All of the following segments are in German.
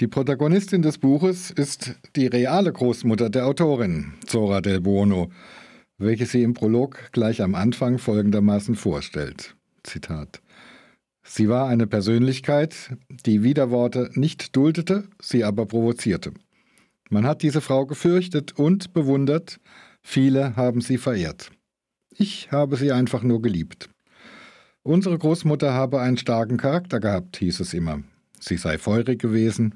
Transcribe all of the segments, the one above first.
Die Protagonistin des Buches ist die reale Großmutter der Autorin, Zora del Buono, welche sie im Prolog gleich am Anfang folgendermaßen vorstellt. Zitat. Sie war eine Persönlichkeit, die Widerworte nicht duldete, sie aber provozierte. Man hat diese Frau gefürchtet und bewundert, viele haben sie verehrt. Ich habe sie einfach nur geliebt. Unsere Großmutter habe einen starken Charakter gehabt, hieß es immer. Sie sei feurig gewesen,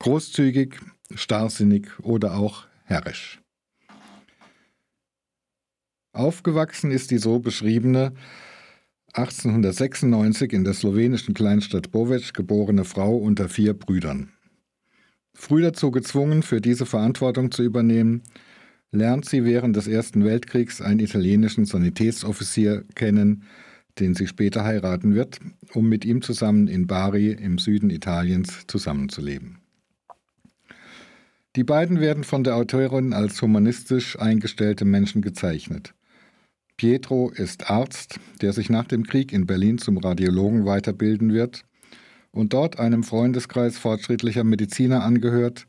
großzügig, starrsinnig oder auch herrisch. Aufgewachsen ist die so beschriebene 1896 in der slowenischen Kleinstadt Bovec geborene Frau unter vier Brüdern. Früh dazu gezwungen, für diese Verantwortung zu übernehmen, lernt sie während des Ersten Weltkriegs einen italienischen Sanitätsoffizier kennen, den sie später heiraten wird, um mit ihm zusammen in Bari im Süden Italiens zusammenzuleben. Die beiden werden von der Autorin als humanistisch eingestellte Menschen gezeichnet. Pietro ist Arzt, der sich nach dem Krieg in Berlin zum Radiologen weiterbilden wird und dort einem Freundeskreis fortschrittlicher Mediziner angehört,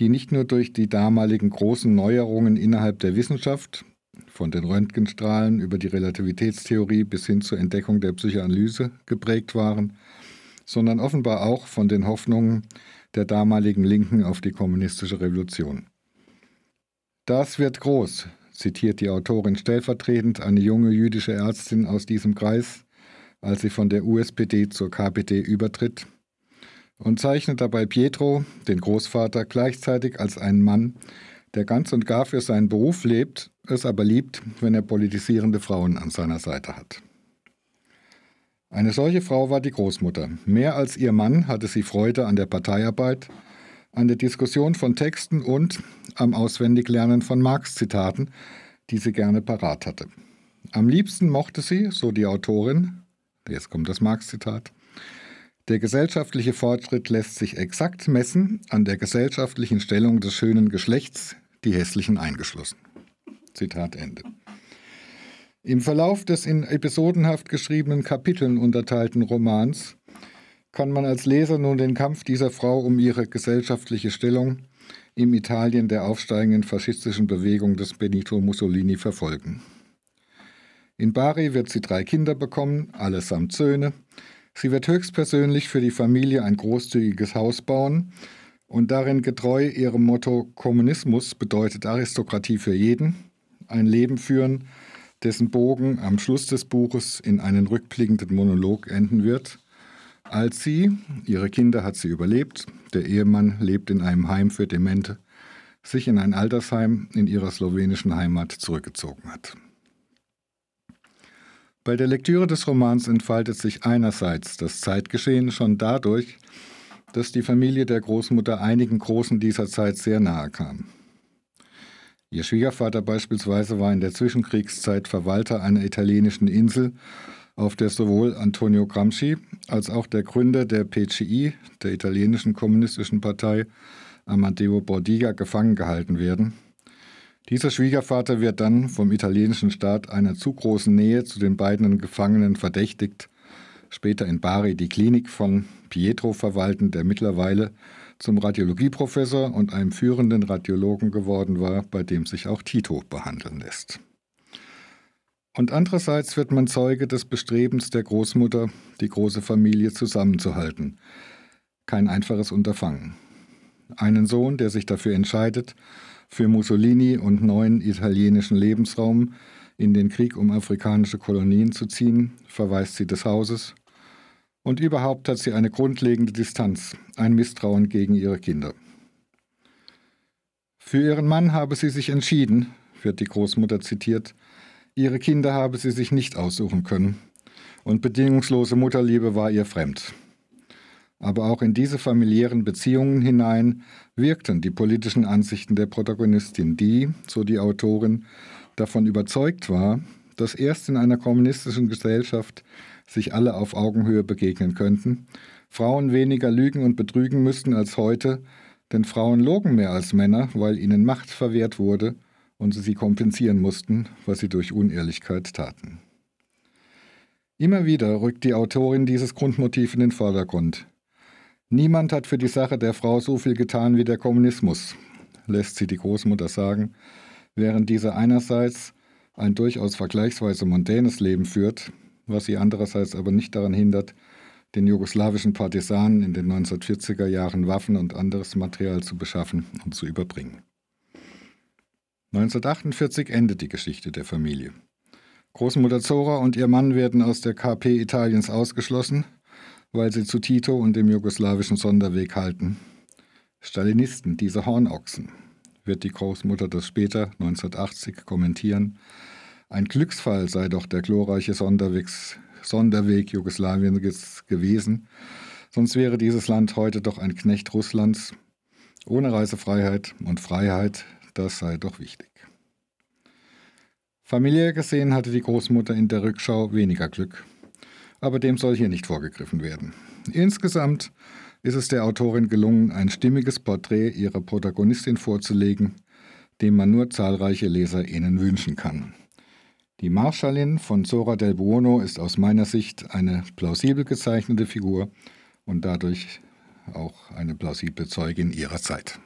die nicht nur durch die damaligen großen Neuerungen innerhalb der Wissenschaft, von den Röntgenstrahlen über die Relativitätstheorie bis hin zur Entdeckung der Psychoanalyse geprägt waren, sondern offenbar auch von den Hoffnungen der damaligen Linken auf die kommunistische Revolution. Das wird groß, zitiert die Autorin stellvertretend eine junge jüdische Ärztin aus diesem Kreis, als sie von der USPD zur KPD übertritt, und zeichnet dabei Pietro, den Großvater, gleichzeitig als einen Mann, der ganz und gar für seinen Beruf lebt, es aber liebt, wenn er politisierende Frauen an seiner Seite hat. Eine solche Frau war die Großmutter. Mehr als ihr Mann hatte sie Freude an der Parteiarbeit, an der Diskussion von Texten und am Auswendiglernen von Marx-Zitaten, die sie gerne parat hatte. Am liebsten mochte sie, so die Autorin, jetzt kommt das Marx-Zitat, der gesellschaftliche Fortschritt lässt sich exakt messen an der gesellschaftlichen Stellung des schönen Geschlechts, die hässlichen eingeschlossen. Zitat Ende. Im Verlauf des in episodenhaft geschriebenen Kapiteln unterteilten Romans kann man als Leser nun den Kampf dieser Frau um ihre gesellschaftliche Stellung im Italien der aufsteigenden faschistischen Bewegung des Benito Mussolini verfolgen. In Bari wird sie drei Kinder bekommen, allesamt Söhne. Sie wird höchstpersönlich für die Familie ein großzügiges Haus bauen und darin getreu ihrem Motto Kommunismus bedeutet Aristokratie für jeden, ein Leben führen, dessen Bogen am Schluss des Buches in einen rückblickenden Monolog enden wird. Als sie, ihre Kinder hat sie überlebt, der Ehemann lebt in einem Heim für Demente, sich in ein Altersheim in ihrer slowenischen Heimat zurückgezogen hat. Bei der Lektüre des Romans entfaltet sich einerseits das Zeitgeschehen schon dadurch, dass die Familie der Großmutter einigen Großen dieser Zeit sehr nahe kam. Ihr Schwiegervater beispielsweise war in der Zwischenkriegszeit Verwalter einer italienischen Insel, auf der sowohl Antonio Gramsci als auch der Gründer der PCI, der italienischen kommunistischen Partei, Amadeo Bordiga, gefangen gehalten werden. Dieser Schwiegervater wird dann vom italienischen Staat einer zu großen Nähe zu den beiden Gefangenen verdächtigt, später in Bari die Klinik von Pietro verwalten, der mittlerweile zum Radiologieprofessor und einem führenden Radiologen geworden war, bei dem sich auch Tito behandeln lässt. Und andererseits wird man Zeuge des Bestrebens der Großmutter, die große Familie zusammenzuhalten. Kein einfaches Unterfangen. Einen Sohn, der sich dafür entscheidet, für Mussolini und neuen italienischen Lebensraum in den Krieg um afrikanische Kolonien zu ziehen, verweist sie des Hauses und überhaupt hat sie eine grundlegende Distanz, ein Misstrauen gegen ihre Kinder. Für ihren Mann habe sie sich entschieden, wird die Großmutter zitiert, ihre Kinder habe sie sich nicht aussuchen können, und bedingungslose Mutterliebe war ihr fremd. Aber auch in diese familiären Beziehungen hinein wirkten die politischen Ansichten der Protagonistin, die, so die Autorin, davon überzeugt war, dass erst in einer kommunistischen Gesellschaft sich alle auf Augenhöhe begegnen könnten, Frauen weniger lügen und betrügen müssten als heute, denn Frauen logen mehr als Männer, weil ihnen Macht verwehrt wurde und sie sie kompensieren mussten, was sie durch Unehrlichkeit taten. Immer wieder rückt die Autorin dieses Grundmotiv in den Vordergrund. Niemand hat für die Sache der Frau so viel getan wie der Kommunismus, lässt sie die Großmutter sagen, während diese einerseits ein durchaus vergleichsweise mondänes Leben führt, was sie andererseits aber nicht daran hindert, den jugoslawischen Partisanen in den 1940er Jahren Waffen und anderes Material zu beschaffen und zu überbringen. 1948 endet die Geschichte der Familie. Großmutter Zora und ihr Mann werden aus der KP Italiens ausgeschlossen, weil sie zu Tito und dem jugoslawischen Sonderweg halten. Stalinisten, diese Hornochsen, wird die Großmutter das später 1980 kommentieren. Ein Glücksfall sei doch der glorreiche Sonderwegs, Sonderweg Jugoslawiens gewesen, sonst wäre dieses Land heute doch ein Knecht Russlands. Ohne Reisefreiheit und Freiheit, das sei doch wichtig. Familiär gesehen hatte die Großmutter in der Rückschau weniger Glück, aber dem soll hier nicht vorgegriffen werden. Insgesamt ist es der Autorin gelungen, ein stimmiges Porträt ihrer Protagonistin vorzulegen, dem man nur zahlreiche LeserInnen wünschen kann. Die Marschallin von Zora del Buono ist aus meiner Sicht eine plausibel gezeichnete Figur und dadurch auch eine plausible Zeugin ihrer Zeit.